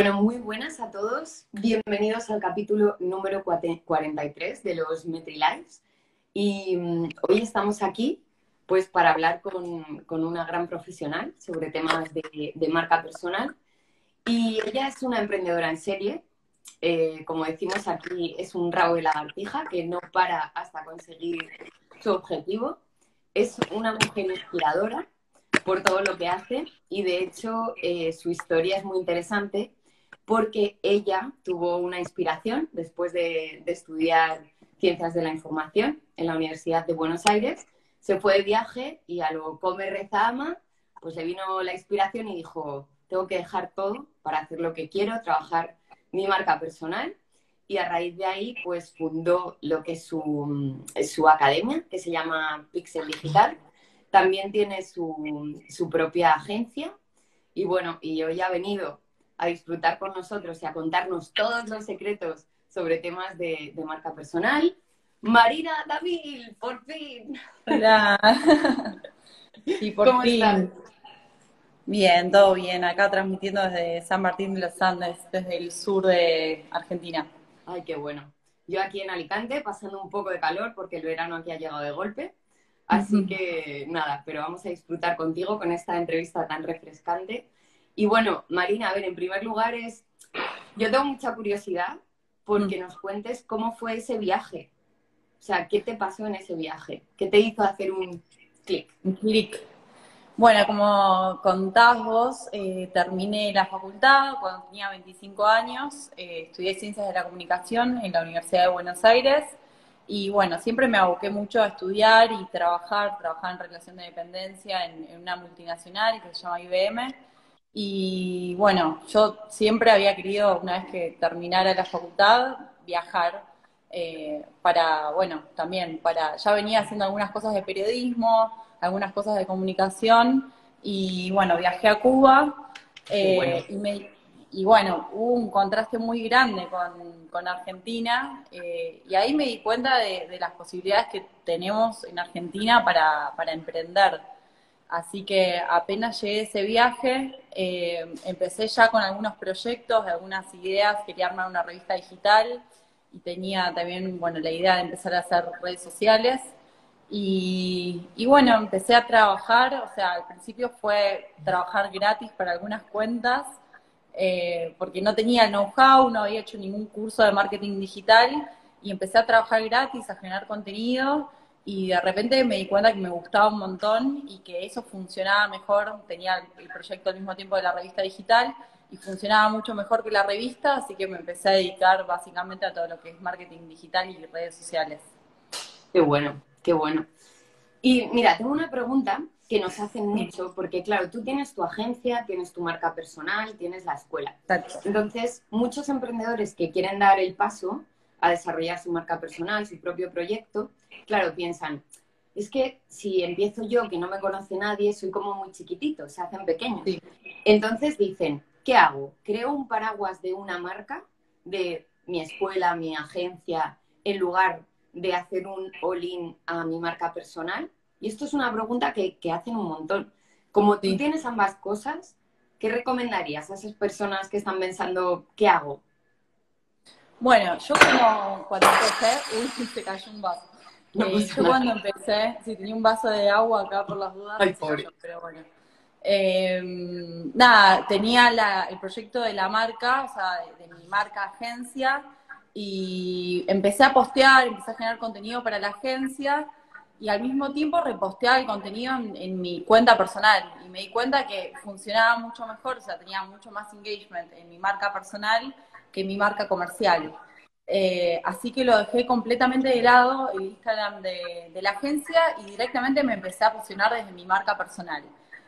Bueno, muy buenas a todos. Bienvenidos al capítulo número 43 de los MetriLives. Y mm, hoy estamos aquí pues para hablar con, una gran profesional sobre temas de, de, marca personal. Y ella es una emprendedora en serie. Eh, como decimos aquí, es un rabo de lagartija que no para hasta conseguir su objetivo. Es una mujer inspiradora por todo lo que hace y de hecho eh, su historia es muy interesante porque ella tuvo una inspiración después de, estudiar ciencias de la información en la Universidad de Buenos Aires. Se fue de viaje y a lo come, reza, ama, pues le vino la inspiración y dijo, tengo que dejar todo para hacer lo que quiero, trabajar mi marca personal. Y a raíz de ahí, pues fundó lo que es su, su academia, que se llama Pixel Digital. También tiene su, su propia agencia. Y bueno, y hoy ha venido a disfrutar con nosotros y a contarnos todos los secretos sobre temas de, marca personal. Marina David, por fin. Hola. y por fin. Bien, todo bien. Acá transmitiendo desde San Martín de los Andes, desde el sur de Argentina. Ay, qué bueno. Yo aquí en Alicante, pasando un poco de calor porque el verano aquí ha llegado de golpe. Así que nada, pero vamos a disfrutar contigo con esta entrevista tan refrescante y bueno, Marina, a ver, en primer lugar es, yo tengo mucha curiosidad porque mm. nos cuentes cómo fue ese viaje. O sea, ¿qué te pasó en ese viaje? ¿Qué te hizo hacer un clic? Un clic. Bueno, como contás vos, eh, terminé la facultad cuando tenía 25 años, eh, estudié Ciencias de la Comunicación en la Universidad de Buenos Aires y bueno, siempre me aboqué mucho a estudiar y trabajar, trabajar en relación de dependencia en, en una multinacional que se llama IBM y bueno, yo siempre había querido, una vez que terminara la facultad, viajar eh, para, bueno, también para, ya venía haciendo algunas cosas de periodismo, algunas cosas de comunicación, y bueno, viajé a Cuba, eh, y, bueno, hubo un contraste muy grande con, Argentina, eh, y ahí me di cuenta de, de, las posibilidades que tenemos en Argentina para, para emprender. Así que apenas llegué a ese viaje, eh, empecé ya con algunos proyectos, algunas ideas, quería armar una revista digital y tenía también, bueno, la idea de empezar a hacer redes sociales. Y, bueno, empecé a trabajar, o sea, al principio fue trabajar gratis para algunas cuentas, eh, porque no tenía know-how, no había hecho ningún curso de marketing digital, y empecé a trabajar gratis, a generar contenido, y de repente me di cuenta que me gustaba un montón y que eso funcionaba mejor, tenía el proyecto al mismo tiempo de la revista digital y funcionaba mucho mejor que la revista, así que me empecé a dedicar básicamente a todo lo que es marketing digital y redes sociales. Qué bueno, qué bueno. Y mira, tengo una pregunta que nos hacen mucho, porque claro, tú tienes tu agencia, tienes tu marca personal, tienes la escuela. Entonces, muchos emprendedores que quieren dar el paso a desarrollar su marca personal, su propio proyecto, claro, piensan, es que si empiezo yo, que no me conoce nadie, soy como muy chiquitito, se hacen pequeños. Entonces dicen, ¿qué hago? ¿Creo un paraguas de una marca, de mi escuela, mi agencia, en lugar de hacer un all-in a mi marca personal? Y esto es una pregunta que, hacen un montón. Como tú tienes ambas cosas, ¿qué recomendarías a esas personas que están pensando, ¿qué hago? Bueno, yo como cuando empecé, uy, se cayó un vaso. Eh, yo cuando empecé, sí, tenía un vaso de agua acá por las dudas, pero bueno. Em, nada, tenía la, el proyecto de la marca, o sea, de, mi marca agencia, y empecé a postear, empecé a generar contenido para la agencia, y al mismo tiempo reposteaba el contenido en, en, mi cuenta personal. Y me di cuenta que funcionaba mucho mejor, o sea, tenía mucho más engagement en mi marca personal que mi marca comercial. Eh, así que lo dejé completamente de lado el Instagram de, la agencia y directamente me empecé a posicionar desde mi marca personal.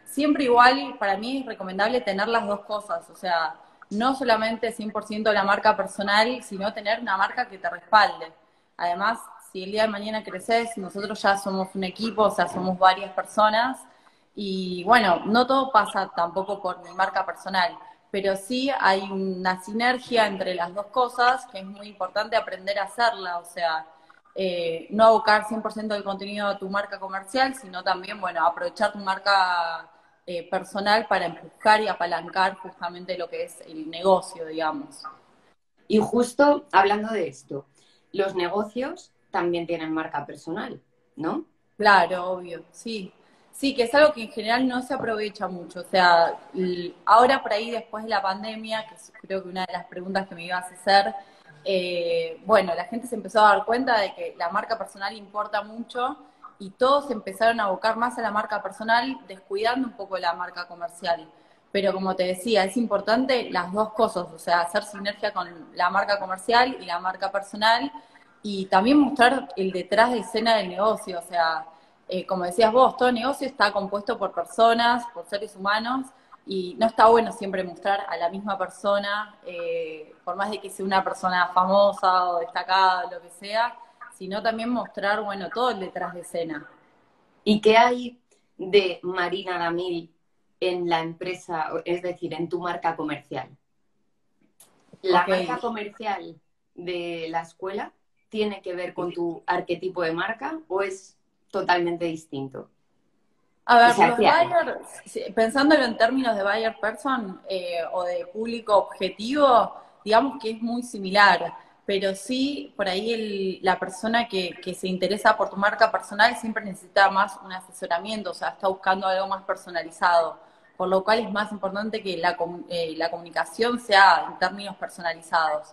Siempre igual, para mí es recomendable tener las dos cosas, o sea, no solamente 100% la marca personal, sino tener una marca que te respalde. Además, si el día de mañana creces, nosotros ya somos un equipo, o sea, somos varias personas, y bueno, no todo pasa tampoco por mi marca personal pero sí hay una sinergia entre las dos cosas que es muy importante aprender a hacerla, o sea, eh, no abocar 100% del contenido a tu marca comercial, sino también, bueno, aprovechar tu marca eh, personal para empujar y apalancar justamente lo que es el negocio, digamos. Y justo hablando de esto, los negocios también tienen marca personal, ¿no? Claro, obvio, sí. Sí, que es algo que en general no se aprovecha mucho. O sea, ahora por ahí, después de la pandemia, que creo que una de las preguntas que me ibas a hacer, eh, bueno, la gente se empezó a dar cuenta de que la marca personal importa mucho y todos empezaron a abocar más a la marca personal, descuidando un poco la marca comercial. Pero como te decía, es importante las dos cosas, o sea, hacer sinergia con la marca comercial y la marca personal y también mostrar el detrás de escena del negocio, o sea, eh, como decías vos, todo negocio está compuesto por personas, por seres humanos, y no está bueno siempre mostrar a la misma persona, eh, por más de que sea una persona famosa o destacada, lo que sea, sino también mostrar, bueno, todo el detrás de escena. ¿Y qué hay de Marina Damil en la empresa, es decir, en tu marca comercial? ¿La marca comercial de la escuela tiene que ver con tu arquetipo de marca o es totalmente distinto? A ver, los buyer, pensándolo en términos de buyer person eh, o de público objetivo, digamos que es muy similar, pero sí, por ahí la persona que, se interesa por tu marca personal siempre necesita más un asesoramiento, o sea, está buscando algo más personalizado, por lo cual es más importante que la, eh, la comunicación sea en términos personalizados.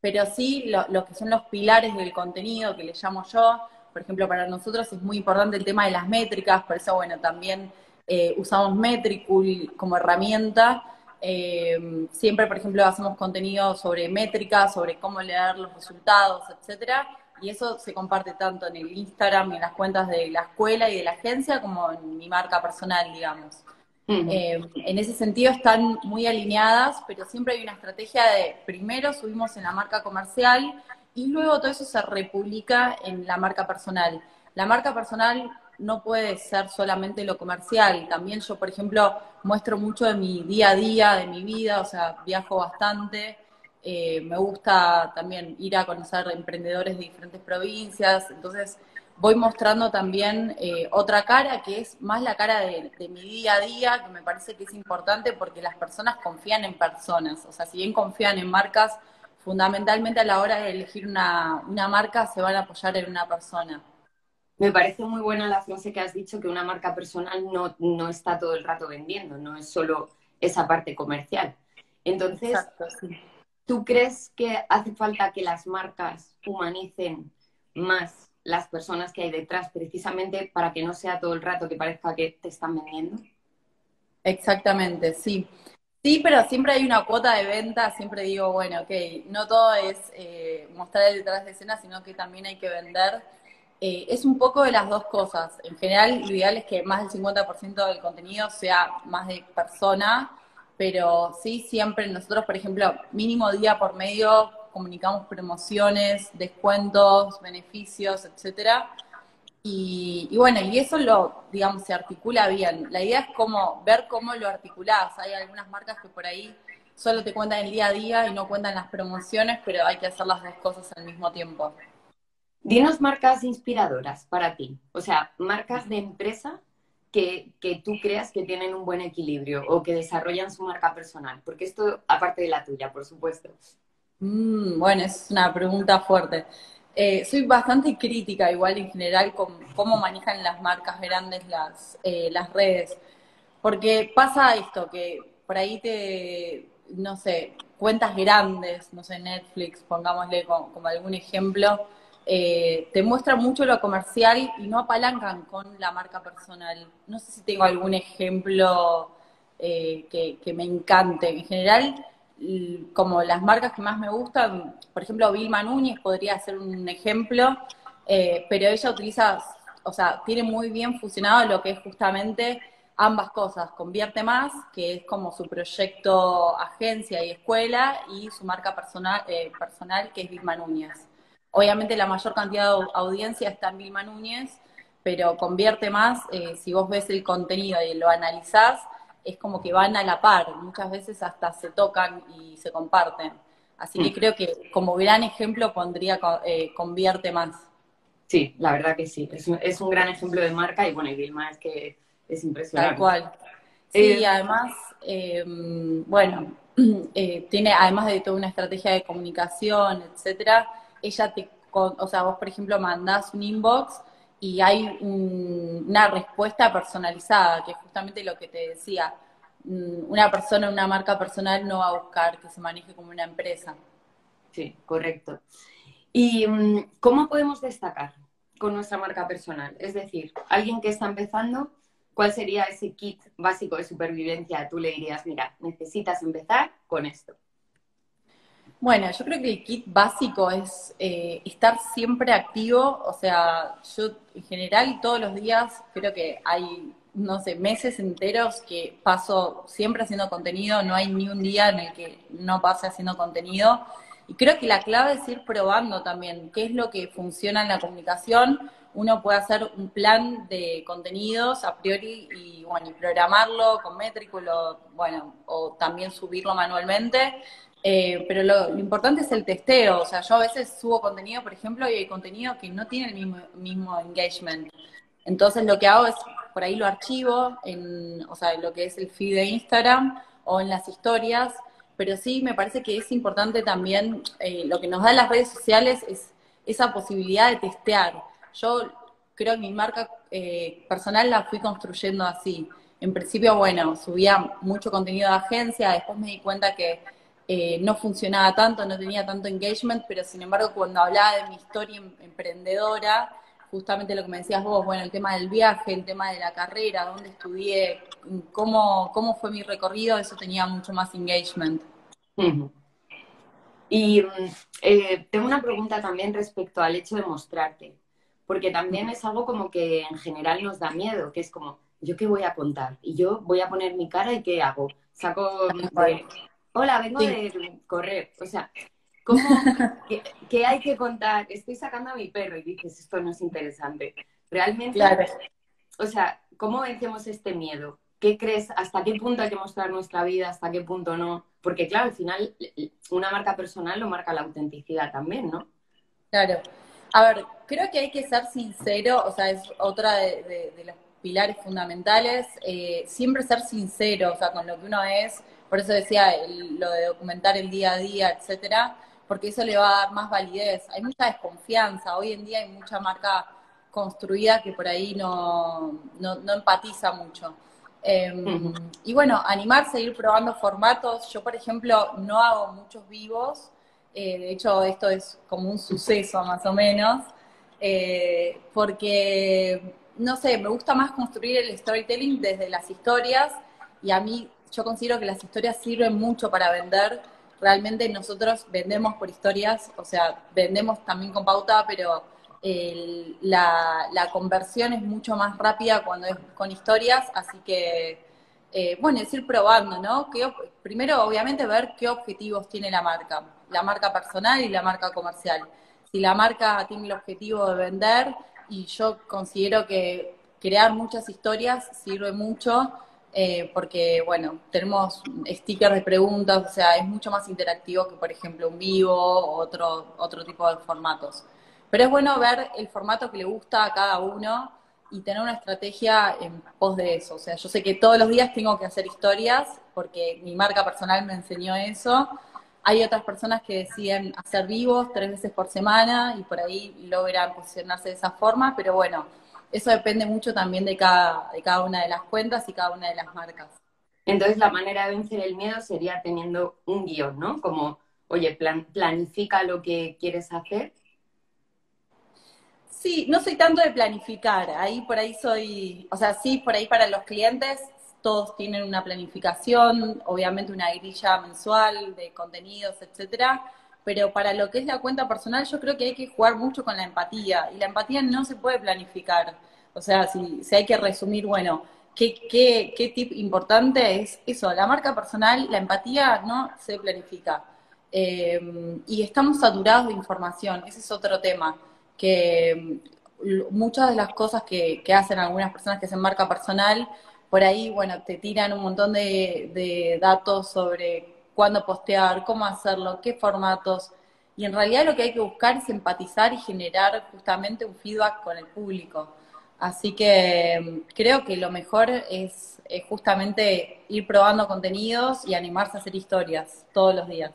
Pero sí, lo que son los pilares del contenido, que le llamo yo, por ejemplo, para nosotros es muy importante el tema de las métricas, por eso, bueno, también eh, usamos Metricool como herramienta. Eh, siempre, por ejemplo, hacemos contenido sobre métricas, sobre cómo leer los resultados, etcétera. Y eso se comparte tanto en el Instagram y en las cuentas de la escuela y de la agencia como en mi marca personal, digamos. Eh, en ese sentido están muy alineadas, pero siempre hay una estrategia de primero subimos en la marca comercial y luego todo eso se republica en la marca personal. La marca personal no puede ser solamente lo comercial, también yo, por ejemplo, muestro mucho de mi día a día, de mi vida, o sea, viajo bastante, eh, me gusta también ir a conocer emprendedores de diferentes provincias, entonces voy mostrando también eh, otra cara que es más la cara de, de, mi día a día, que me parece que es importante porque las personas confían en personas, o sea, si bien confían en marcas fundamentalmente a la hora de elegir una, marca se van a apoyar en una persona. Me parece muy buena la frase que has dicho, que una marca personal no, está todo el rato vendiendo, no es solo esa parte comercial. Entonces, ¿tú crees que hace falta que las marcas humanicen más las personas que hay detrás, precisamente para que no sea todo el rato que parezca que te están vendiendo? Exactamente, sí. Sí, pero siempre hay una cuota de venta, siempre digo, bueno, ok, no todo es eh, mostrar detrás de escena, sino que también hay que vender. Eh, es un poco de las dos cosas. En general, lo ideal es que más del 50% del contenido sea más de persona, pero sí, siempre nosotros, por ejemplo, mínimo día por medio comunicamos promociones, descuentos, beneficios, etcétera y, bueno, y eso lo, digamos, se articula bien. La idea es como ver cómo lo articulás. Hay algunas marcas que por ahí solo te cuentan el día a día y no cuentan las promociones, pero hay que hacer las dos cosas al mismo tiempo. Dinos marcas inspiradoras para ti, o sea, marcas de empresa que, que, tú creas que tienen un buen equilibrio o que desarrollan su marca personal, porque esto aparte de la tuya, por supuesto. Mm, bueno, es una pregunta fuerte. Eh, soy bastante crítica igual en general con cómo manejan las marcas grandes las, eh, las redes. Porque pasa esto, que por ahí te, no sé, cuentas grandes, no sé, Netflix, pongámosle como, algún ejemplo, eh, te muestran mucho lo comercial y no apalancan con la marca personal. No sé si tengo algún ejemplo que, que me encante. En general, como las marcas que más me gustan, por ejemplo, Vilma Núñez podría ser un ejemplo, eh, pero ella utiliza, o sea, tiene muy bien fusionado lo que es justamente ambas cosas, Convierte Más, que es como su proyecto agencia y escuela, y su marca personal, eh, personal que es Vilma Núñez. Obviamente la mayor cantidad de audiencia está en Vilma Núñez, pero Convierte Más, eh, si vos ves el contenido y lo analizás, es como que van a la par, muchas veces hasta se tocan y se comparten. Así que mm. creo que como gran ejemplo pondría eh, Convierte Más. Sí, la verdad que sí, es un, es un, gran ejemplo de marca y bueno, y Vilma es que es impresionante. Tal cual. Sí, además, em, bueno, eh, tiene, además de toda una estrategia de comunicación, etcétera, ella te, o sea, vos por ejemplo mandás un inbox y hay una respuesta personalizada, que es justamente lo que te decía. Mm, una persona, una marca personal no va a buscar que se maneje como una empresa. Sí, correcto. ¿Y mm, cómo podemos destacar con nuestra marca personal? Es decir, alguien que está empezando, ¿cuál sería ese kit básico de supervivencia? Tú le dirías, mira, necesitas empezar con esto. Bueno, yo creo que el kit básico es eh, estar siempre activo, o sea, yo en general todos los días creo que hay, no sé, meses enteros que paso siempre haciendo contenido, no hay ni un día en el que no pase haciendo contenido. Y creo que la clave es ir probando también qué es lo que funciona en la comunicación. Uno puede hacer un plan de contenidos a priori y, bueno, y programarlo con métrico, bueno, o también subirlo manualmente eh, pero lo, importante es el testeo. O sea, yo a veces subo contenido, por ejemplo, y hay contenido que no tiene el mismo, mismo engagement. Entonces lo que hago es, por ahí lo archivo, en, o sea, lo que es el feed de Instagram o en las historias. Pero sí, me parece que es importante también, eh, lo que nos dan las redes sociales es esa posibilidad de testear. Yo creo que mi marca eh, personal la fui construyendo así. En principio, bueno, subía mucho contenido de agencia, después me di cuenta que eh, no funcionaba tanto, no tenía tanto engagement, pero sin embargo cuando hablaba de mi historia em, emprendedora, justamente lo que me decías vos, bueno, el tema del viaje, el tema de la carrera, dónde estudié, cómo, cómo fue mi recorrido, eso tenía mucho más engagement. Y mm, eh, tengo una pregunta también respecto al hecho de mostrarte, porque también es algo como que en general nos da miedo, que es como, ¿yo qué voy a contar? Y yo voy a poner mi cara y ¿qué hago? Saco hola, vengo de correr. O sea, ¿cómo, qué, hay que contar? Estoy sacando a mi perro y dices, esto no es interesante. Realmente, claro. o sea, ¿cómo vencemos este miedo? ¿Qué crees? ¿Hasta qué punto hay que mostrar nuestra vida? ¿Hasta qué punto no? Porque claro, al final una marca personal lo marca la autenticidad también, ¿no? Claro. A ver, creo que hay que ser sincero, o sea, es otra de, los pilares fundamentales, eh, siempre ser sincero, o sea, con lo que uno es, por eso decía lo de documentar el día a día, etcétera, porque eso le va a dar más validez. Hay mucha desconfianza. Hoy en día hay mucha marca construida que por ahí no, no, empatiza mucho. Em, y bueno, animarse a ir probando formatos. Yo, por ejemplo, no hago muchos vivos. Eh, de hecho, esto es como un suceso más o menos. Eh, porque, no sé, me gusta más construir el storytelling desde las historias y a mí yo considero que las historias sirven mucho para vender. Realmente nosotros vendemos por historias, o sea, vendemos también con pauta, pero la, conversión es mucho más rápida cuando es con historias, así que, eh, bueno, es ir probando, ¿no? Primero, obviamente, ver qué objetivos tiene la marca, la marca personal y la marca comercial. Si la marca tiene el objetivo de vender, y yo considero que crear muchas historias sirve mucho, eh, porque, bueno, tenemos stickers de preguntas, o sea, es mucho más interactivo que, por ejemplo, un vivo o otro, otro tipo de formatos. Pero es bueno ver el formato que le gusta a cada uno y tener una estrategia en pos de eso. O sea, yo sé que todos los días tengo que hacer historias porque mi marca personal me enseñó eso. Hay otras personas que deciden hacer vivos tres veces por semana y por ahí logran posicionarse de esa forma, pero bueno, eso depende mucho también de cada, de cada una de las cuentas y cada una de las marcas. Entonces la manera de vencer el miedo sería teniendo un guion, ¿no? Como, oye, planifica lo que quieres hacer. Sí, no soy tanto de planificar, ahí por ahí soy, o sea, sí, por ahí para los clientes todos tienen una planificación, obviamente una grilla mensual de contenidos, etcétera, pero para lo que es la cuenta personal yo creo que hay que jugar mucho con la empatía y la empatía no se puede planificar. O sea, si, hay que resumir, bueno, ¿qué, qué, qué tip importante es eso? La marca personal, la empatía no se planifica. Eh, y estamos saturados de información, ese es otro tema, que mm, muchas de las cosas que, que hacen algunas personas que hacen marca personal, por ahí, bueno, te tiran un montón de datos sobre cuándo postear, cómo hacerlo, qué formatos. Y en realidad lo que hay que buscar es empatizar y generar justamente un feedback con el público. Así que mm, creo que lo mejor es, justamente ir probando contenidos y animarse a hacer historias todos los días.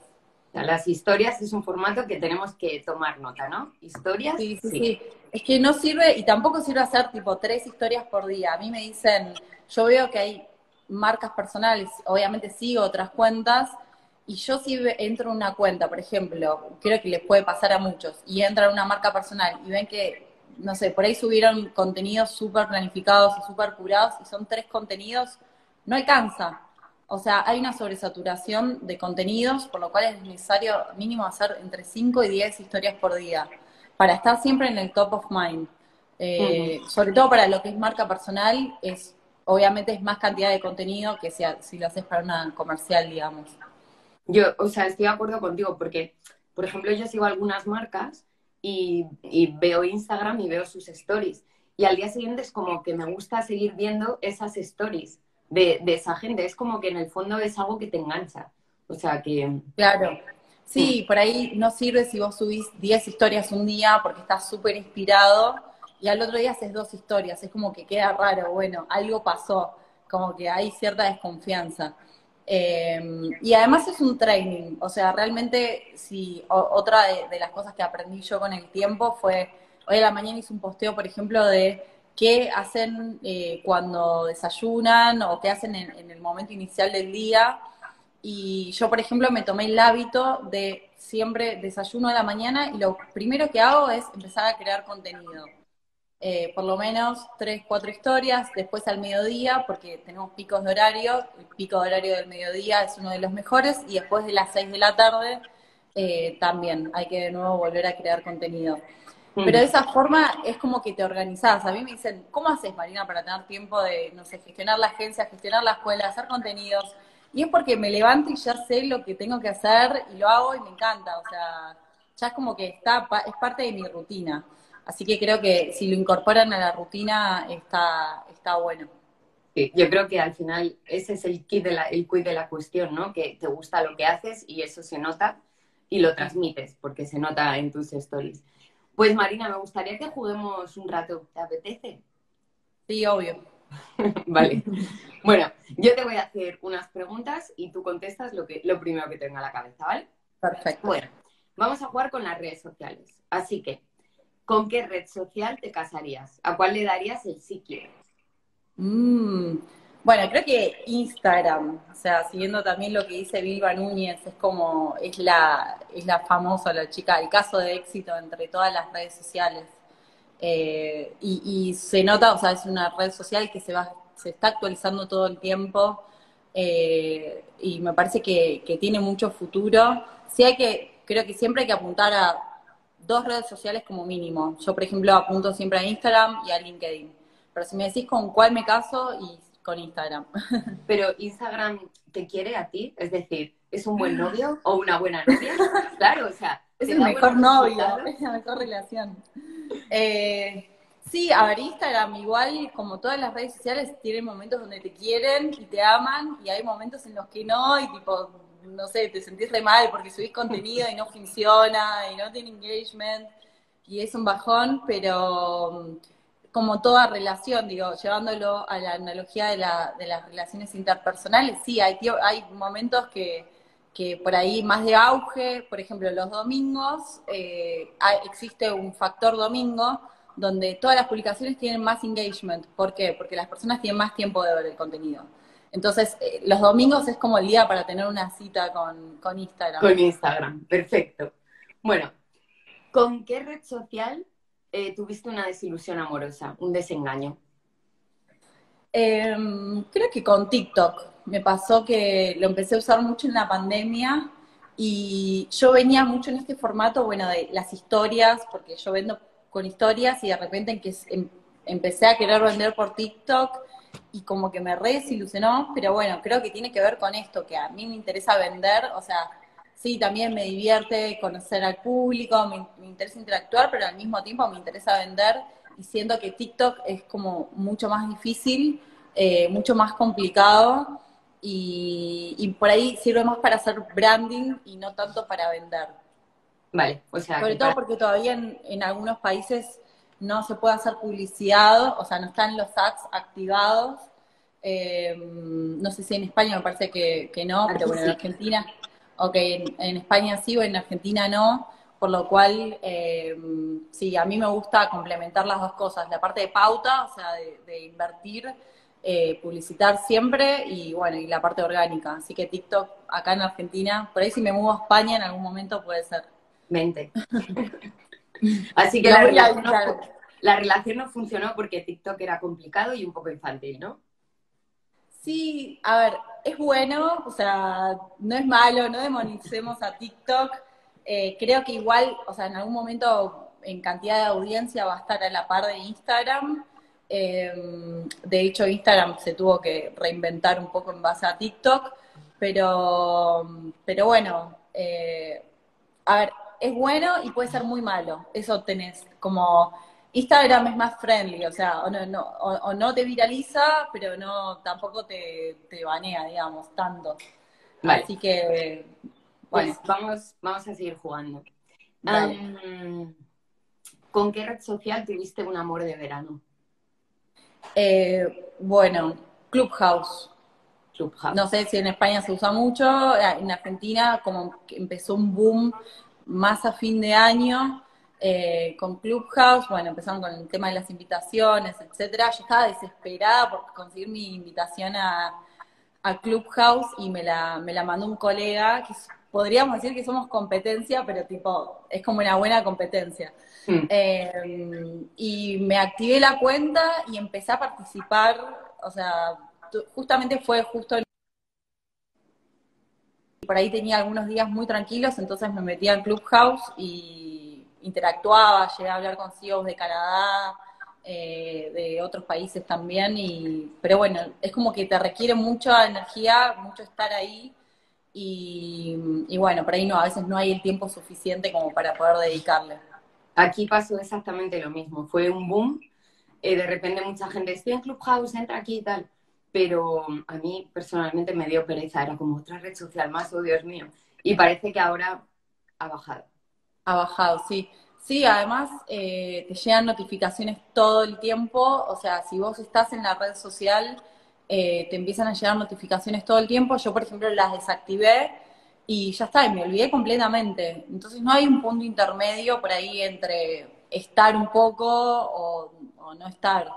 Las historias es un formato que tenemos que tomar nota, ¿no? Historias. Sí, sí, sí, Es que no sirve, y tampoco sirve hacer tipo tres historias por día. A mí me dicen, yo veo que hay marcas personales, obviamente sigo otras cuentas, y yo si entro en una cuenta, por ejemplo, creo que les puede pasar a muchos, y entran en una marca personal y ven que, no sé, por ahí subieron contenidos súper planificados y súper curados y son tres contenidos, no alcanza. O sea, hay una sobresaturación de contenidos, por lo cual es necesario mínimo hacer entre 5 y 10 historias por día, para estar siempre en el top of mind. Eh, sobre todo para lo que es marca personal, es obviamente es más cantidad de contenido que si, si lo haces para una comercial, digamos. Yo, o sea, estoy de acuerdo contigo porque, por ejemplo, yo sigo algunas marcas y, veo Instagram y veo sus stories. Y al día siguiente es como que me gusta seguir viendo esas stories de, esa gente. Es como que en el fondo es algo que te engancha. O sea que... Claro. Sí, por ahí no sirve si vos subís 10 historias un día porque estás súper inspirado y al otro día haces dos historias. Es como que queda raro, bueno, algo pasó, como que hay cierta desconfianza. Em, y además es un training, o sea, realmente si otra de, las cosas que aprendí yo con el tiempo fue, hoy a la mañana hice un posteo, por ejemplo, de qué hacen eh, cuando desayunan o qué hacen en, el momento inicial del día. Y yo, por ejemplo, me tomé el hábito de siempre desayuno a la mañana y lo primero que hago es empezar a crear contenido. Eh, por lo menos tres, cuatro historias, después al mediodía, porque tenemos picos de horario, el pico de horario del mediodía es uno de los mejores, y después de las seis de la tarde eh, también hay que de nuevo volver a crear contenido. Mm. Pero de esa forma es como que te organizás. A mí me dicen, ¿cómo haces, Marina, para tener tiempo de, no sé, gestionar la agencia, gestionar la escuela, hacer contenidos? Y es porque me levanto y ya sé lo que tengo que hacer y lo hago y me encanta. O sea, ya es como que está, es parte de mi rutina. Así que creo que si lo incorporan a la rutina está, está bueno. Sí, yo creo que al final ese es el kit de la, el de la cuestión, ¿no? Que te gusta lo que haces y eso se nota y lo transmites porque se nota en tus stories. Pues Marina, me gustaría que juguemos un rato. ¿Te apetece? Sí, obvio. vale. Bueno, yo te voy a hacer unas preguntas y tú contestas lo, que, lo primero que tenga a la cabeza, ¿vale? Perfecto. Bueno, vamos a jugar con las redes sociales. Así que, ¿con qué red social te casarías? ¿A cuál le darías el sí mm, bueno, creo que Instagram, o sea, siguiendo también lo que dice Vilva Núñez, es como, es la, es la famosa, la chica, el caso de éxito entre todas las redes sociales. Eh, y, se nota, o sea, es una red social que se va, se está actualizando todo el tiempo eh, y me parece que, que tiene mucho futuro. Sí hay que, creo que siempre hay que apuntar a dos redes sociales como mínimo. Yo, por ejemplo, apunto siempre a Instagram y a LinkedIn. Pero si me decís con cuál me caso, y con Instagram. Pero Instagram te quiere a ti, es decir, ¿es un buen novio o una buena novia? Claro, o sea, es el mejor novio, es la mejor relación. Eh, sí, a ver, Instagram igual, como todas las redes sociales, tiene momentos donde te quieren y te aman, y hay momentos en los que no, y tipo, no sé, te sentís re mal porque subís contenido y no funciona y no tiene engagement y es un bajón, pero mm, como toda relación, digo, llevándolo a la analogía de, la, de las relaciones interpersonales, sí, hay, hay momentos que, que por ahí más de auge, por ejemplo, los domingos, eh, existe un factor domingo donde todas las publicaciones tienen más engagement. ¿Por qué? Porque las personas tienen más tiempo de ver el contenido. Entonces, eh, los domingos es como el día para tener una cita con, Instagram. Con Instagram, perfecto. Bueno, ¿con qué red social eh, tuviste una desilusión amorosa, un desengaño? Em, creo que con TikTok. Me pasó que lo empecé a usar mucho en la pandemia y yo venía mucho en este formato, bueno, de las historias, porque yo vendo con historias y de repente en que em, empecé a querer vender por TikTok y como que me re desilusionó, pero bueno, creo que tiene que ver con esto, que a mí me interesa vender, o sea, sí, también me divierte conocer al público, me, interesa interactuar, pero al mismo tiempo me interesa vender y siento que TikTok es como mucho más difícil, eh, mucho más complicado y, por ahí sirve más para hacer branding y no tanto para vender. Vale, o sea... Sobre todo porque todavía en, en algunos países no se puede hacer publicidad, o sea, no están los ads activados. Eh, no sé si en España me parece que, no, pero bueno, en Argentina, ok, en, España sí o en Argentina no, por lo cual, eh, sí, a mí me gusta complementar las dos cosas, la parte de pauta, o sea, de, invertir, eh, publicitar siempre y bueno, y la parte orgánica. Así que TikTok acá en Argentina, por ahí si me muevo a España en algún momento puede ser. Mente. Así que la, relación no, la relación no funcionó porque TikTok era complicado y un poco infantil, ¿no? Sí, a ver, es bueno, o sea, no es malo, no demonicemos a TikTok. Eh, creo que igual, o sea, en algún momento en cantidad de audiencia va a estar a la par de Instagram. Em, de hecho, Instagram se tuvo que reinventar un poco en base a TikTok, pero, pero bueno, eh, a ver, es bueno y puede ser muy malo. Eso tenés como Instagram es más friendly, o sea, o no, o, no te viraliza, pero no tampoco te, te banea, digamos, tanto. Así que, bueno. Pues vamos, vamos a seguir jugando. ¿Con qué red social tuviste un amor de verano? Eh, bueno, Clubhouse. Clubhouse. No sé si en España se usa mucho, en Argentina como que empezó un boom más a fin de año eh, con Clubhouse, bueno, empezaron con el tema de las invitaciones, etcétera. Yo estaba desesperada por conseguir mi invitación a, Clubhouse y me la, me la mandó un colega, que podríamos decir que somos competencia, pero tipo, es como una buena competencia. Hmm. Eh, y me activé la cuenta y empecé a participar, o sea, justamente fue justo por ahí tenía algunos días muy tranquilos, entonces me metía en Clubhouse y interactuaba, llegué a hablar con CEOs de Canadá, eh, de otros países también, y, pero bueno, es como que te requiere mucha energía, mucho estar ahí, y, bueno, por ahí no, a veces no hay el tiempo suficiente como para poder dedicarle. Aquí pasó exactamente lo mismo, fue un boom, eh, de repente mucha gente, estoy en Clubhouse, entra aquí y tal, pero a mí personalmente me dio pereza, era como otra red social más, oh Dios mío. Y parece que ahora ha bajado. Ha bajado, sí. Sí, además eh, te llegan notificaciones todo el tiempo, o sea, si vos estás en la red social, eh, te empiezan a llegar notificaciones todo el tiempo. Yo, por ejemplo, las desactivé y ya está, y me olvidé completamente. Entonces no hay un punto intermedio por ahí entre estar un poco o no estar.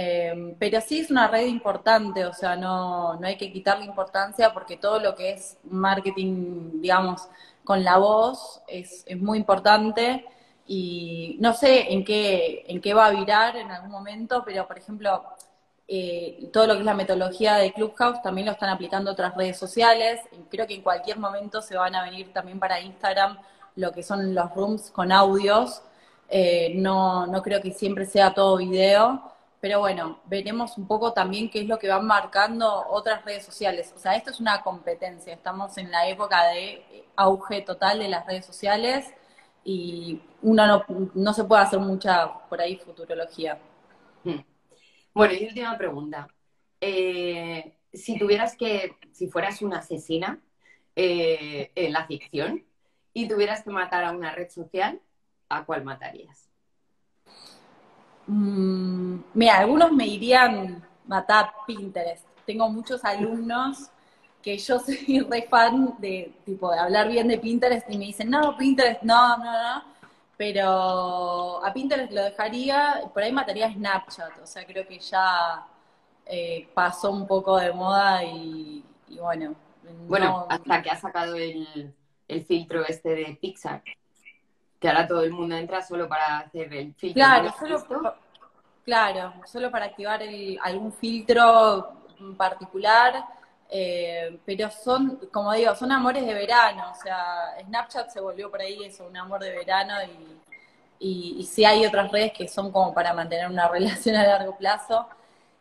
Eh, pero sí es una red importante, o sea, no, no hay que quitarle importancia porque todo lo que es marketing, digamos, con la voz es, es muy importante y no sé en qué, en qué va a virar en algún momento, pero por ejemplo, eh, todo lo que es la metodología de Clubhouse también lo están aplicando otras redes sociales. Creo que en cualquier momento se van a venir también para Instagram lo que son los rooms con audios. Eh, no, no creo que siempre sea todo video. Pero bueno, veremos un poco también qué es lo que van marcando otras redes sociales. O sea, esto es una competencia. Estamos en la época de auge total de las redes sociales y uno no, se puede hacer mucha por ahí futurología. Hmm. Bueno, y última pregunta. Eh, si tuvieras que, si fueras una asesina eh, en la ficción y tuvieras que matar a una red social, ¿a cuál matarías? Mm, mira, algunos me irían matar Pinterest. Tengo muchos alumnos que yo soy re fan de, tipo, de hablar bien de Pinterest y me dicen, no, Pinterest, no, no, no. Pero a Pinterest lo dejaría, por ahí mataría Snapchat. O sea, creo que ya eh, pasó un poco de moda y, bueno. Bueno, hasta que ha sacado el, el filtro este de Pixar que ahora todo el mundo entra solo para hacer el filtro. Claro, solo, claro, solo para activar algún filtro particular, eh, pero son, como digo, son amores de verano, o sea, Snapchat se volvió por ahí eso, un amor de verano y, y, sí hay otras redes que son como para mantener una relación a largo plazo,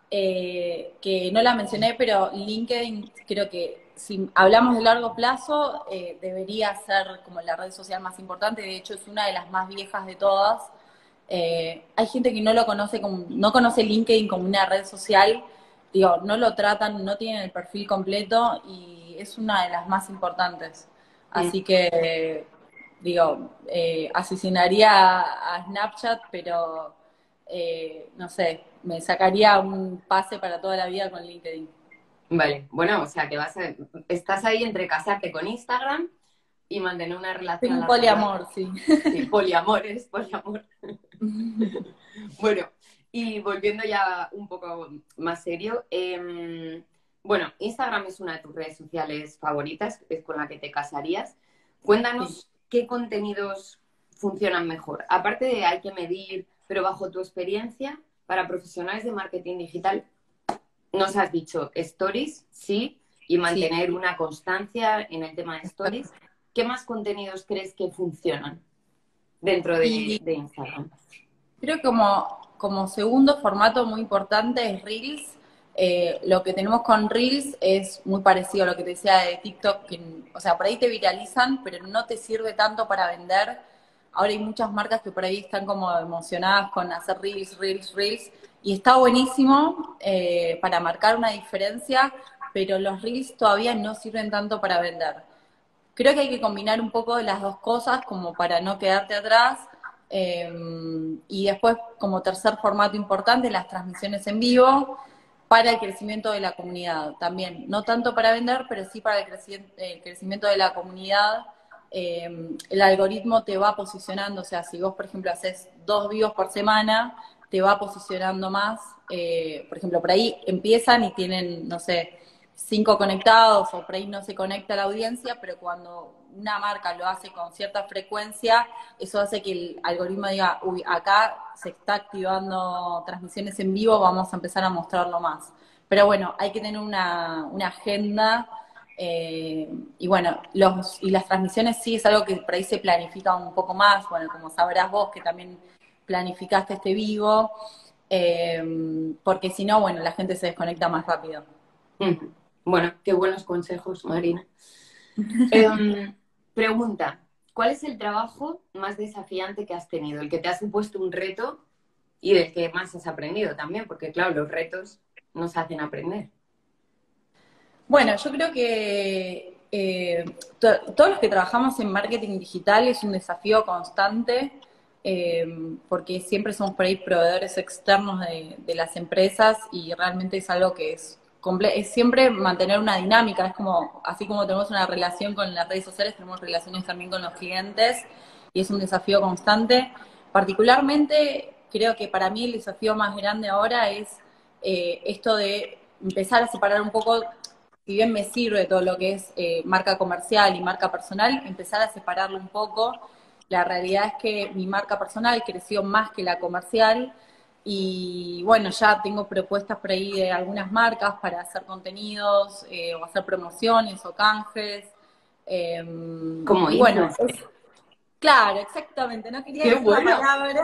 eh, que no la mencioné, pero LinkedIn creo que si hablamos de largo plazo, eh, debería ser como la red social más importante, de hecho es una de las más viejas de todas. Eh, hay gente que no lo conoce como, no conoce LinkedIn como una red social, digo, no lo tratan, no tienen el perfil completo y es una de las más importantes. Así que, digo, eh, asesinaría a, Snapchat, pero, eh, no sé, me sacaría un pase para toda la vida con LinkedIn. Vale, bueno, o sea, que vas a, estás ahí entre casarte con Instagram y mantener una relación. Un poliamor, sí. Sí, poliamor, es poliamor. bueno, y volviendo ya un poco más serio, em, bueno, Instagram es una de tus redes sociales favoritas, es con la que te casarías. Cuéntanos qué contenidos funcionan mejor. Aparte de hay que medir, pero bajo tu experiencia, para profesionales de marketing digital, nos has dicho stories, sí, y mantener una constancia en el tema de stories. ¿Qué más contenidos crees que funcionan dentro de, Instagram? Creo que como, como segundo formato muy importante es Reels. Eh, lo que tenemos con Reels es muy parecido a lo que te decía de TikTok, que, o sea, por ahí te viralizan, pero no te sirve tanto para vender. Ahora hay muchas marcas que por ahí están como emocionadas con hacer Reels, Reels, Reels, y está buenísimo eh, para marcar una diferencia, pero los Reels todavía no sirven tanto para vender. Creo que hay que combinar un poco de las dos cosas como para no quedarte atrás. Eh, y después, como tercer formato importante, las transmisiones en vivo para el crecimiento de la comunidad también. No tanto para vender, pero sí para el, crecimiento de la comunidad. Eh, el algoritmo te va posicionando, o sea, si vos, por ejemplo, haces dos vivos por semana, te va posicionando más. Eh, por ejemplo, por ahí empiezan y tienen, no sé, cinco conectados o por ahí no se conecta la audiencia, pero cuando una marca lo hace con cierta frecuencia, eso hace que el algoritmo diga, uy, acá se está activando transmisiones en vivo, vamos a empezar a mostrarlo más. Pero bueno, hay que tener una, agenda eh, y bueno, los, y las transmisiones sí es algo que por ahí se planifica un poco más, bueno, como sabrás vos que también planificaste este vivo, eh, porque si no, bueno, la gente se desconecta más rápido. Bueno, qué buenos consejos, Marina. Em, pregunta, ¿cuál es el trabajo más desafiante que has tenido? El que te ha supuesto un reto y del que más has aprendido también, porque claro, los retos nos hacen aprender. Bueno, yo creo que eh, todos los que trabajamos en marketing digital es un desafío constante, eh, porque siempre somos por ahí proveedores externos de, las empresas y realmente es algo que es es siempre mantener una dinámica, es como, así como tenemos una relación con las redes sociales, tenemos relaciones también con los clientes y es un desafío constante. Particularmente, creo que para mí el desafío más grande ahora es eh, esto de empezar a separar un poco, si bien me sirve todo lo que es eh, marca comercial y marca personal, empezar a separarlo un poco. La realidad es que mi marca personal creció más que la comercial y bueno, ya tengo propuestas por ahí de algunas marcas para hacer contenidos eh, o hacer promociones o canjes. Em, Como bueno, claro, exactamente, no quería decir la palabra.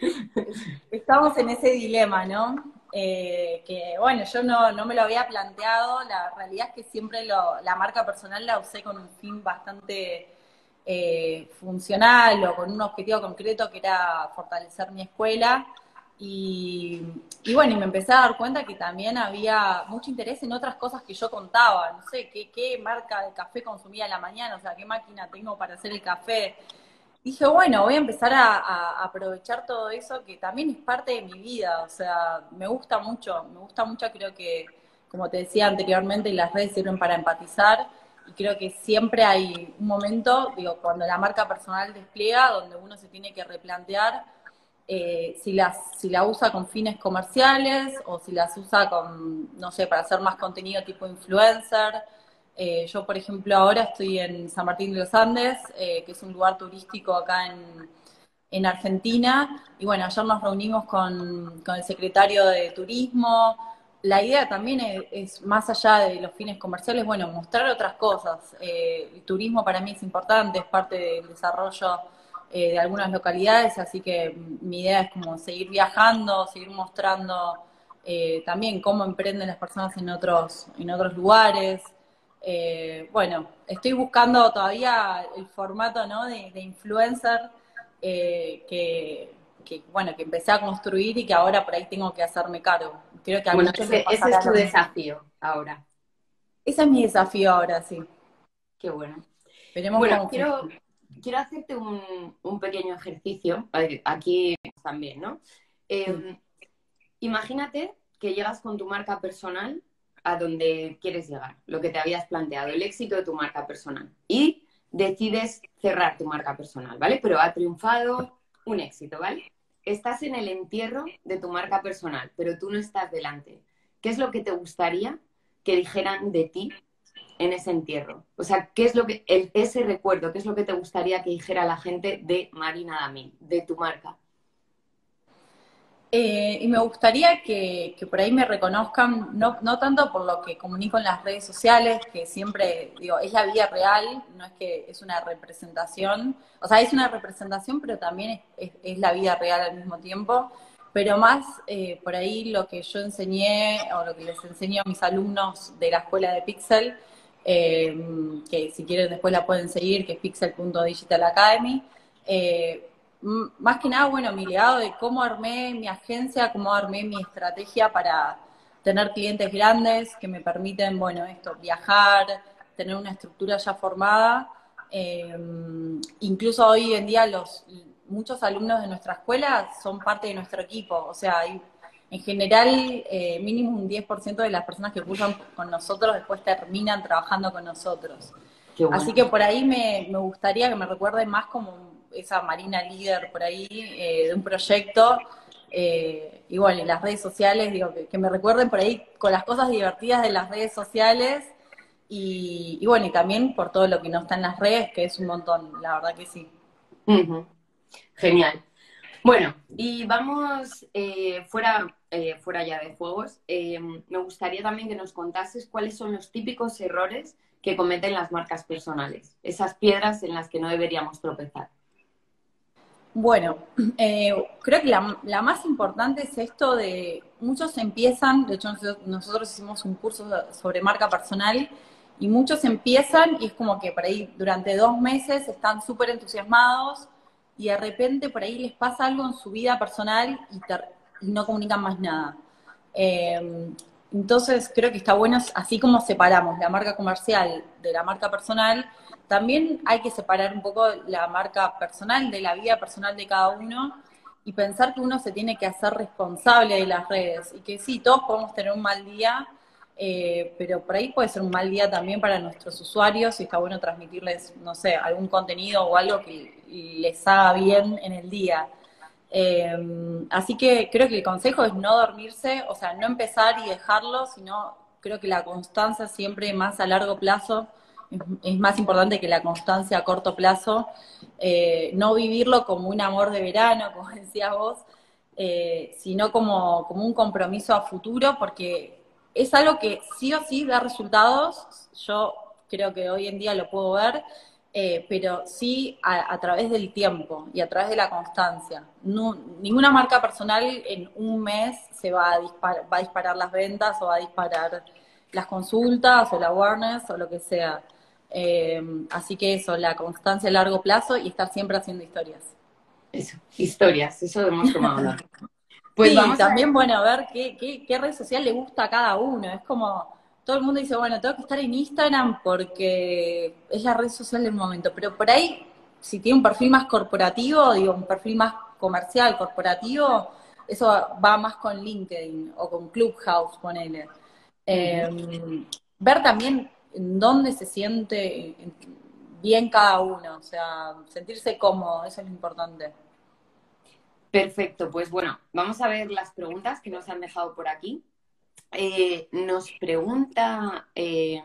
Estamos en ese dilema, ¿no? Eh, que bueno, yo no, no, me lo había planteado, la realidad es que siempre lo, la marca personal la usé con un fin bastante eh, funcional o con un objetivo concreto que era fortalecer mi escuela. Y, bueno, y me empecé a dar cuenta que también había mucho interés en otras cosas que yo contaba. No sé, qué, qué marca de café consumía a la mañana, o sea, qué máquina tengo para hacer el café. Dije, bueno, voy a empezar a, aprovechar todo eso que también es parte de mi vida. O sea, me gusta mucho, me gusta mucho, creo que, como te decía anteriormente, las redes sirven para empatizar y creo que siempre hay un momento, digo, cuando la marca personal despliega, donde uno se tiene que replantear eh, si, las, si la usa con fines comerciales o si las usa con, no sé, para hacer más contenido tipo influencer. Eh, yo, por ejemplo, ahora estoy en San Martín de los Andes, eh, que es un lugar turístico acá en, en Argentina. Y bueno, ayer nos reunimos con, con el secretario de Turismo, la idea también es, más allá de los fines comerciales, bueno, mostrar otras cosas. Eh, el turismo para mí es importante, es parte del desarrollo eh, de algunas localidades, así que mi idea es como seguir viajando, seguir mostrando eh, también cómo emprenden las personas en otros, en otros lugares. bueno, estoy buscando todavía el formato ¿no? de, de influencer que que, bueno, que empecé a construir y que ahora por ahí tengo que hacerme cargo. Creo que bueno, ese, es tu desafío ahora. Ese es mi desafío ahora, sí. Qué bueno. bueno, quiero, quiero hacerte un, un, pequeño ejercicio. Aquí también, ¿no? Em, imagínate que llegas con tu marca personal a donde quieres llegar, lo que te habías planteado, el éxito de tu marca personal. Y decides cerrar tu marca personal, ¿vale? Pero ha triunfado un éxito, ¿vale? Estás en el entierro de tu marca personal, pero tú no estás delante. ¿Qué es lo que te gustaría que dijeran de ti en ese entierro? O sea, ¿qué es lo que, ese recuerdo, qué es lo que te gustaría que dijera la gente de Marina Damín, de tu marca? Eh, y me gustaría que, por ahí me reconozcan, no, no tanto por lo que comunico en las redes sociales, que siempre, digo, es la vida real, no es que es una representación, o sea, es una representación, pero también es, la vida real al mismo tiempo, pero más eh, por ahí lo que yo enseñé o lo que les enseño a mis alumnos de la escuela de Pixel, eh, que si quieren después la pueden seguir, que es pixel.digital academy, más que nada, bueno, mi legado de cómo armé mi agencia, cómo armé mi estrategia para tener clientes grandes que me permiten, bueno, esto, viajar, tener una estructura ya formada. Eh, incluso hoy en día los muchos alumnos de nuestra escuela son parte de nuestro equipo, o sea, en general eh, mínimo un 10% de las personas que cursan con nosotros después terminan trabajando con nosotros. Así que por ahí me, me gustaría que me recuerden más como esa marina líder por ahí eh, de un proyecto. Eh, y bueno, en las redes sociales, digo, que, me recuerden por ahí con las cosas divertidas de las redes sociales. Y, bueno, y también por todo lo que no está en las redes, que es un montón, la verdad que sí. Genial. Bueno, y vamos eh, fuera, fuera ya de juegos. me gustaría también que nos contases cuáles son los típicos errores que cometen las marcas personales, esas piedras en las que no deberíamos tropezar. Bueno, eh, creo que la, más importante es esto de, muchos empiezan, de hecho nosotros, hicimos un curso sobre marca personal y muchos empiezan y es como que por ahí durante dos meses están súper entusiasmados y de repente por ahí les pasa algo en su vida personal y, no comunican más nada. Eh, entonces creo que está bueno, así como separamos la marca comercial de la marca personal, también hay que separar un poco la marca personal de la vida personal de cada uno y pensar que uno se tiene que hacer responsable de las redes y que sí, todos podemos tener un mal día, eh, pero por ahí puede ser un mal día también para nuestros usuarios y está bueno transmitirles, no sé, algún contenido o algo que les haga bien en el día. Eh, así que creo que el consejo es no dormirse, o sea, no empezar y dejarlo, sino creo que la constancia siempre más a largo plazo es más importante que la constancia a corto plazo, eh, no vivirlo como un amor de verano, como decías vos, eh, sino como, como un compromiso a futuro, porque es algo que sí o sí da resultados, yo creo que hoy en día lo puedo ver, eh, pero sí a, través del tiempo y a través de la constancia. ninguna marca personal en un mes se va a, va a disparar las ventas o va a disparar las consultas o la awareness o lo que sea. Eh, así que eso, la constancia a largo plazo y estar siempre haciendo historias. Eso, historias, eso hemos tomado Pues también, bueno, a ver qué, qué, red social le gusta a cada uno. Es como, todo el mundo dice, bueno, tengo que estar en Instagram porque es la red social del momento. Pero por ahí, si tiene un perfil más corporativo, digo, un perfil más comercial, corporativo, eso va más con LinkedIn o con Clubhouse, ponele. Eh, ver también en dónde se siente bien cada uno, o sea, sentirse cómodo, eso es lo importante. Perfecto, pues bueno, vamos a ver las preguntas que nos han dejado por aquí. Eh, nos pregunta eh,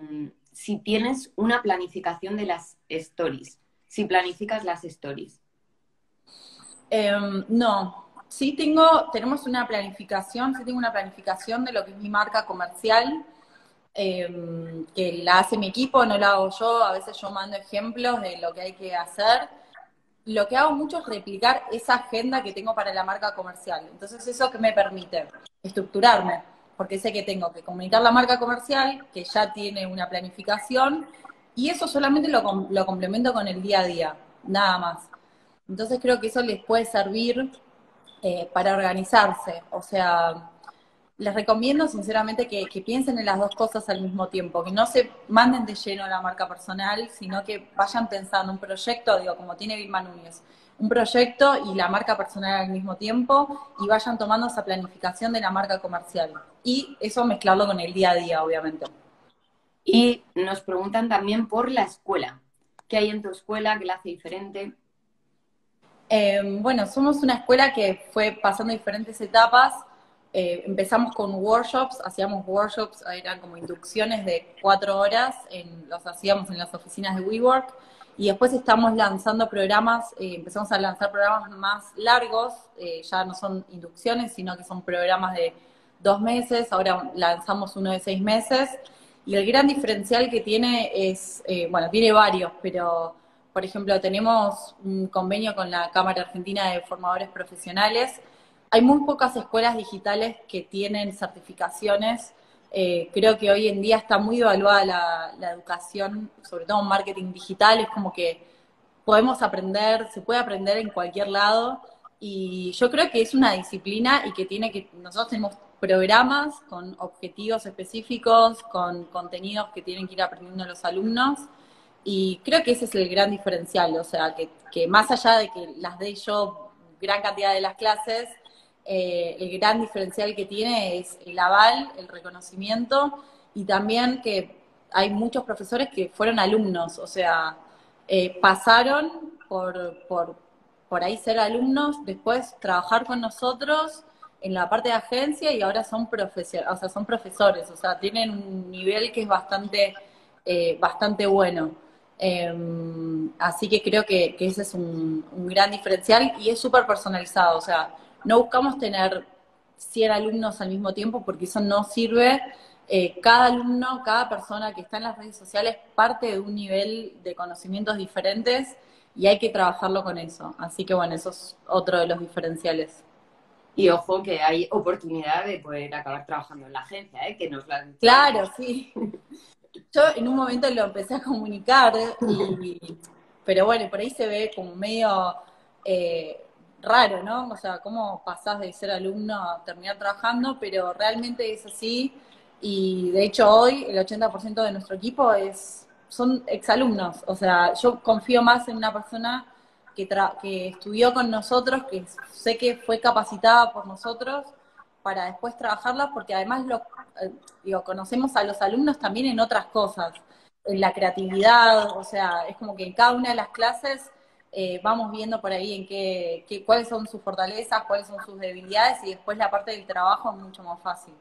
si tienes una planificación de las stories, si planificas las stories. Em, no, sí tengo, tenemos una planificación, sí tengo una planificación de lo que es mi marca comercial Em, que la hace mi equipo, no la hago yo, a veces yo mando ejemplos de lo que hay que hacer. Lo que hago mucho es replicar esa agenda que tengo para la marca comercial. Entonces, eso que me permite estructurarme, porque sé que tengo que comunicar la marca comercial, que ya tiene una planificación, y eso solamente lo, complemento con el día a día, nada más. Entonces, creo que eso les puede servir eh, para organizarse. O sea, les recomiendo sinceramente que, piensen en las dos cosas al mismo tiempo, que no se manden de lleno a la marca personal, sino que vayan pensando un proyecto, digo, como tiene Vilma Núñez, un proyecto y la marca personal al mismo tiempo y vayan tomando esa planificación de la marca comercial. Y eso mezclarlo con el día a día, obviamente. Y nos preguntan también por la escuela. ¿Qué hay en tu escuela que la hace diferente? Eh, bueno, somos una escuela que fue pasando diferentes etapas. Eh, empezamos con workshops, hacíamos workshops, eran como inducciones de cuatro horas, los hacíamos en las oficinas de WeWork y después estamos lanzando programas, eh, empezamos a lanzar programas más largos, eh, ya no son inducciones, sino que son programas de dos meses, ahora lanzamos uno de seis meses. Y el gran diferencial que tiene es, eh, bueno, tiene varios, pero por ejemplo tenemos un convenio con la Cámara Argentina de Formadores Profesionales. Hay muy pocas escuelas digitales que tienen certificaciones eh, creo que hoy en día está muy evaluada la, educación, sobre todo en marketing digital, es como que podemos aprender, se puede aprender en cualquier lado. Y yo creo que es una disciplina y que tiene que, nosotros tenemos programas con objetivos específicos, con contenidos que tienen que ir aprendiendo los alumnos. Y creo que ese es el gran diferencial, o sea, que, que más allá de que las dé yo gran cantidad de las clases, eh, el gran diferencial que tiene es el aval, el reconocimiento y también que hay muchos profesores que fueron alumnos, o sea, eh, pasaron por, por, por ahí ser alumnos, después trabajar con nosotros en la parte de agencia y ahora son, o sea, son profesores, o sea, tienen un nivel que es bastante, eh, bastante bueno. Em, así que creo que, ese es un, un, gran diferencial y es súper personalizado, o sea, no buscamos tener 100 alumnos al mismo tiempo porque eso no sirve. Eh, cada alumno, cada persona que está en las redes sociales parte de un nivel de conocimientos diferentes y hay que trabajarlo con eso. Así que bueno, eso es otro de los diferenciales. Y ojo que hay oportunidad de poder acabar trabajando en la agencia, ¿eh? que nos la Claro, sí. Yo en un momento lo empecé a comunicar, pero bueno, por ahí se ve como medio eh, raro, ¿no? O sea, cómo pasás de ser alumno a terminar trabajando, pero realmente es así. Y de hecho hoy el 80% de nuestro equipo es son exalumnos. O sea, yo confío más en una persona que, que estudió con nosotros, que sé que fue capacitada por nosotros para después trabajarla, porque además lo, eh, digo, conocemos a los alumnos también en otras cosas, en la creatividad, o sea, es como que en cada una de las clases eh, vamos viendo por ahí en qué, cuáles son sus fortalezas, cuáles son sus debilidades y después la parte del trabajo es mucho más fácil.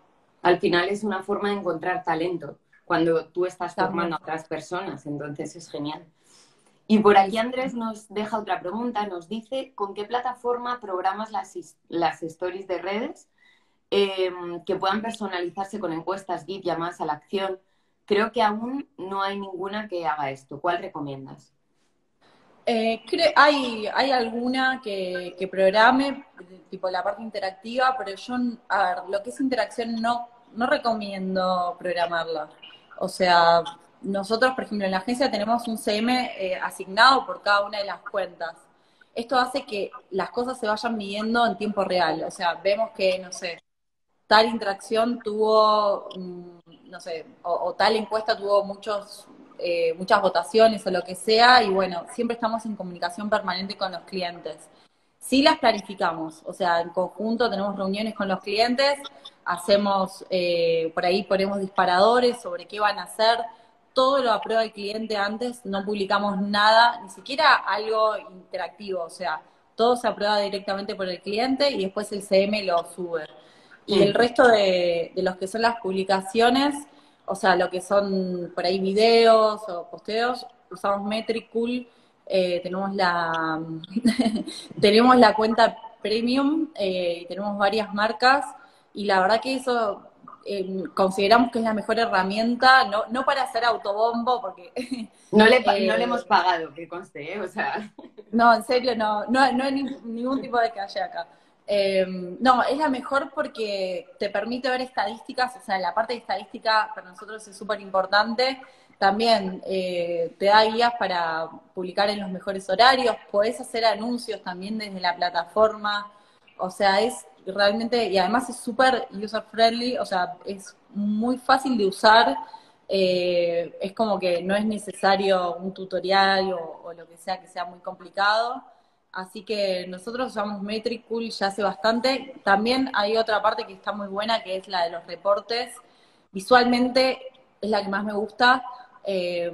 Al final es una forma de encontrar talento cuando tú estás formando a otras personas, entonces es genial. Y por aquí Andrés nos deja otra pregunta, nos dice, ¿con qué plataforma programas las, las stories de redes em, que puedan personalizarse con encuestas, GIF, llamadas a la acción? Creo que aún no hay ninguna que haga esto. ¿Cuál recomiendas? Eh, hay, hay alguna que, programe, tipo la parte interactiva, pero yo, a ver, lo que es interacción no, no recomiendo programarla. O sea, nosotros, por ejemplo, en la agencia tenemos un CM eh, asignado por cada una de las cuentas. Esto hace que las cosas se vayan midiendo en tiempo real. O sea, vemos que, no sé, tal interacción tuvo, mm, no sé, o tal encuesta tuvo muchos eh, muchas votaciones o lo que sea, y bueno, siempre estamos en comunicación permanente con los clientes. Sí las planificamos, o sea, en conjunto tenemos reuniones con los clientes, hacemos, eh, por ahí ponemos disparadores sobre qué van a hacer, todo lo aprueba el cliente antes, no publicamos nada, ni siquiera algo interactivo, o sea, todo se aprueba directamente por el cliente y después el CM lo sube. Y el resto de, de los que son las publicaciones, o sea, lo que son por ahí videos o posteos, usamos Metricool, eh, tenemos la tenemos la cuenta premium eh, tenemos varias marcas y la verdad que eso eh, consideramos que es la mejor herramienta, no, no para hacer autobombo, porque... No le, no le hemos pagado, que conste, o sea... No, en serio, no, no, no hay ningún tipo de calle acá. Em, no, es la mejor porque te permite ver estadísticas, o sea, la parte de estadística para nosotros es súper importante. También eh, te da guías para publicar en los mejores horarios, podés hacer anuncios también desde la plataforma, o sea, es realmente, y además es súper user friendly, o sea, es muy fácil de usar, eh, es como que no es necesario un tutorial o lo que sea que sea muy complicado. Así que nosotros usamos Metricool ya hace bastante. También hay otra parte que está muy buena, que es la de los reportes. Visualmente es la que más me gusta. Eh,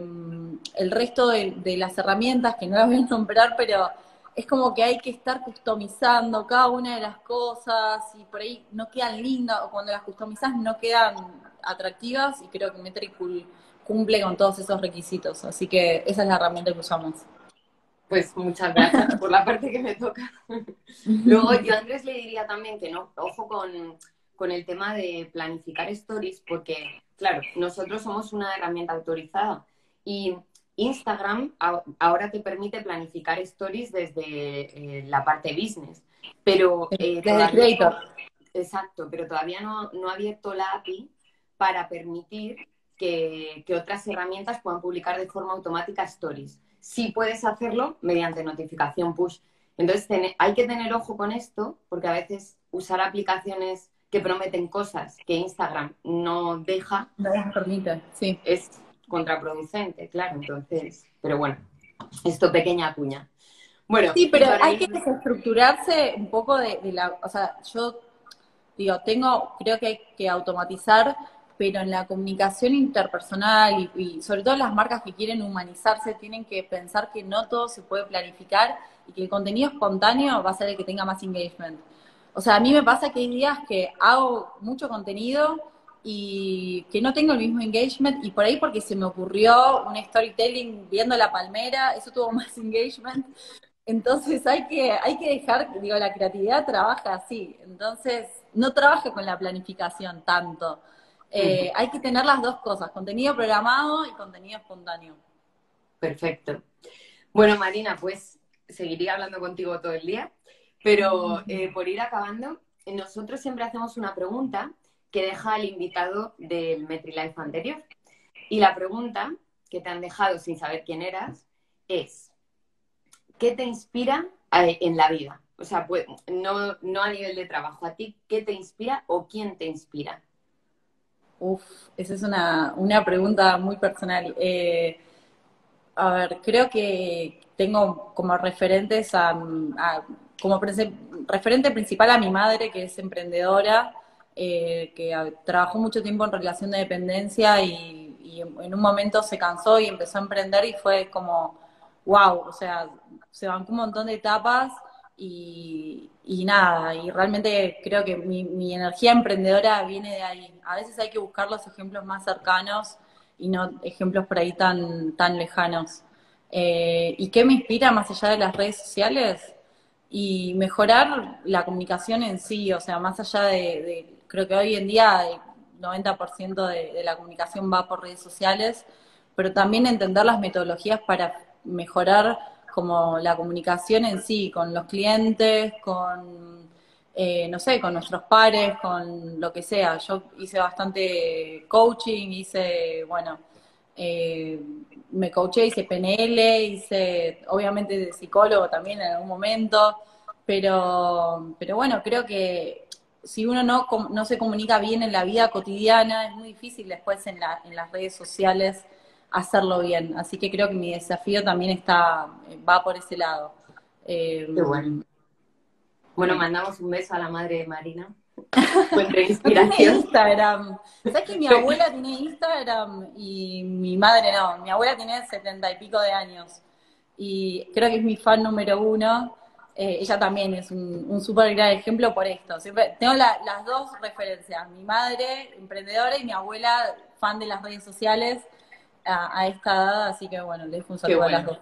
el resto de, las herramientas, que no las voy a nombrar, pero es como que hay que estar customizando cada una de las cosas y por ahí no quedan lindas o cuando las customizas no quedan atractivas y creo que Metricool cumple con todos esos requisitos. Así que esa es la herramienta que usamos. Pues muchas gracias por la parte que me toca. Luego yo a Andrés le diría también que no, ojo con, con el tema de planificar stories, porque claro, nosotros somos una herramienta autorizada y Instagram ahora te permite planificar stories desde eh, la parte business, pero eh, todavía, exacto, pero todavía no, no, ha abierto la API para permitir que, otras herramientas puedan publicar de forma automática stories. Sí puedes hacerlo mediante notificación push. Entonces hay que tener ojo con esto, porque a veces usar aplicaciones que prometen cosas que Instagram no deja. No permite, sí. Es contraproducente, claro. Entonces, pero bueno, esto pequeña cuña. Bueno, sí, pero hay que desestructurarse un poco de, la, o sea, yo digo, tengo, creo que hay que automatizar, pero en la comunicación interpersonal y, sobre todo las marcas que quieren humanizarse tienen que pensar que no todo se puede planificar y que el contenido espontáneo va a ser el que tenga más engagement. O sea, a mí me pasa que hay días que hago mucho contenido y que no tengo el mismo engagement y por ahí porque se me ocurrió un storytelling viendo la palmera, eso tuvo más engagement. Entonces hay que, hay que dejar, digo, la creatividad trabaja así. Entonces no trabaja con la planificación tanto. Eh, hay que tener las dos cosas, contenido programado y contenido espontáneo. Perfecto. Bueno, Marina, pues seguiría hablando contigo todo el día, pero eh, por ir acabando, nosotros siempre hacemos una pregunta que deja al invitado del MetriLife anterior. Y la pregunta que te han dejado sin saber quién eras es, ¿qué te inspira eh, en la vida? O sea, pues, no, no a nivel de trabajo, a ti, ¿qué te inspira o quién te inspira? Uf, esa es una, pregunta muy personal. Eh, a ver, creo que tengo como referentes a, como referente principal a mi madre, que es emprendedora, eh, que trabajó mucho tiempo en relación de dependencia y, en un momento se cansó y empezó a emprender y fue como, wow, o sea, se bancó un montón de etapas y, nada, y realmente creo que mi, energía emprendedora viene de ahí. A veces hay que buscar los ejemplos más cercanos y no ejemplos por ahí tan, tan lejanos. Eh, ¿Y qué me inspira más allá de las redes sociales? Y mejorar la comunicación en sí, o sea, más allá de creo que hoy en día el 90% de, la comunicación va por redes sociales, pero también entender las metodologías para mejorar como la comunicación en sí, con los clientes, con, eh, no sé, con nuestros pares, con lo que sea. Yo hice bastante coaching, hice, bueno, eh, me coaché, hice PNL, hice, obviamente, de psicólogo también en algún momento, pero, pero bueno, creo que si uno no, no se comunica bien en la vida cotidiana, es muy difícil después en, la, en las redes sociales hacerlo bien. Así que creo que mi desafío también está, va por ese lado. Eh, Qué bueno. Bueno, mandamos un beso a la madre de Marina. inspiración. Instagram. ¿Sabes que mi abuela tiene Instagram y mi madre no? Mi abuela tiene setenta y pico de años. Y creo que es mi fan número uno. Eh, ella también es un, un súper gran ejemplo por esto. Siempre, tengo las dos referencias, mi madre emprendedora y mi abuela fan de las redes sociales a, esta edad, así que bueno, le dejo un saludo a las dos.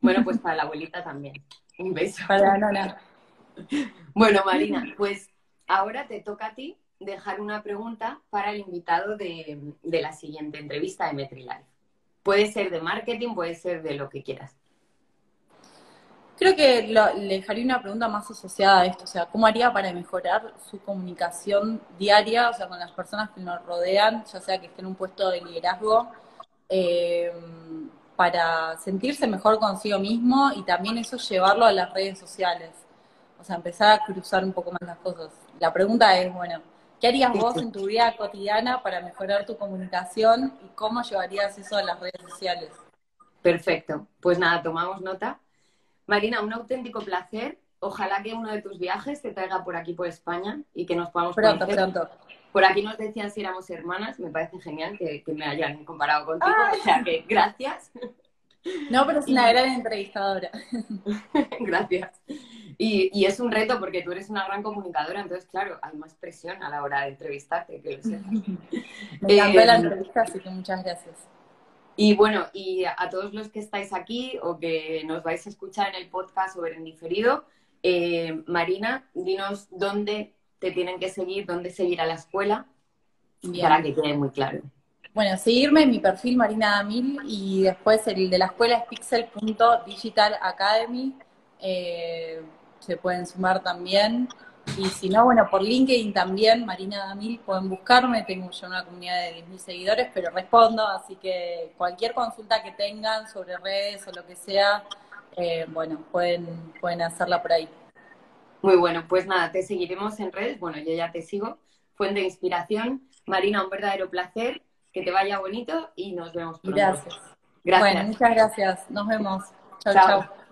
Bueno, pues para la abuelita también. Un beso. Para la nona. Bueno, Marina, pues ahora te toca a ti dejar una pregunta para el invitado de, de la siguiente entrevista de MetriLife. Puede ser de marketing, puede ser de lo que quieras. Creo que le dejaría una pregunta más asociada a esto, o sea, ¿cómo haría para mejorar su comunicación diaria, o sea, con las personas que nos rodean, ya sea que estén en un puesto de liderazgo, eh, para sentirse mejor consigo mismo y también eso llevarlo a las redes sociales? O sea, empezar a cruzar un poco más las cosas. La pregunta es, bueno, ¿qué harías vos en tu vida cotidiana para mejorar tu comunicación y cómo llevarías eso a las redes sociales? Perfecto. Pues nada, tomamos nota Marina, un auténtico placer. Ojalá que uno de tus viajes te traiga por aquí, por España, y que nos podamos Pronto, pronto. Por aquí nos decían si éramos hermanas, me parece genial que, me hayan comparado contigo, o sea que gracias. No, pero es una gran entrevistadora. gracias. Y, es un reto porque tú eres una gran comunicadora, entonces, claro, hay más presión a la hora de entrevistarte, que lo sepas. Me encantó la eh, entrevista, así que muchas gracias. Y bueno, y a todos los que estáis aquí o que nos vais a escuchar en el podcast o ver en diferido, eh, Marina, dinos dónde te tienen que seguir, dónde seguir a la escuela, para que quede muy claro. Bueno, seguirme en mi perfil Marina Damil y después el de la escuela es pixel.digitalacademy. Eh, se pueden sumar también. Y si no, bueno, por LinkedIn también, Marina Damil, pueden buscarme. Tengo ya una comunidad de 10.000 seguidores, pero respondo. Así que cualquier consulta que tengan sobre redes o lo que sea, eh, bueno, pueden, pueden hacerla por ahí. Muy bueno, pues nada, te seguiremos en redes. Bueno, yo ya te sigo. Fuente de inspiración. Marina, un verdadero placer que te vaya bonito y nos vemos pronto. Gracias. Gracias. Bueno, muchas gracias. Nos vemos. chao. chao.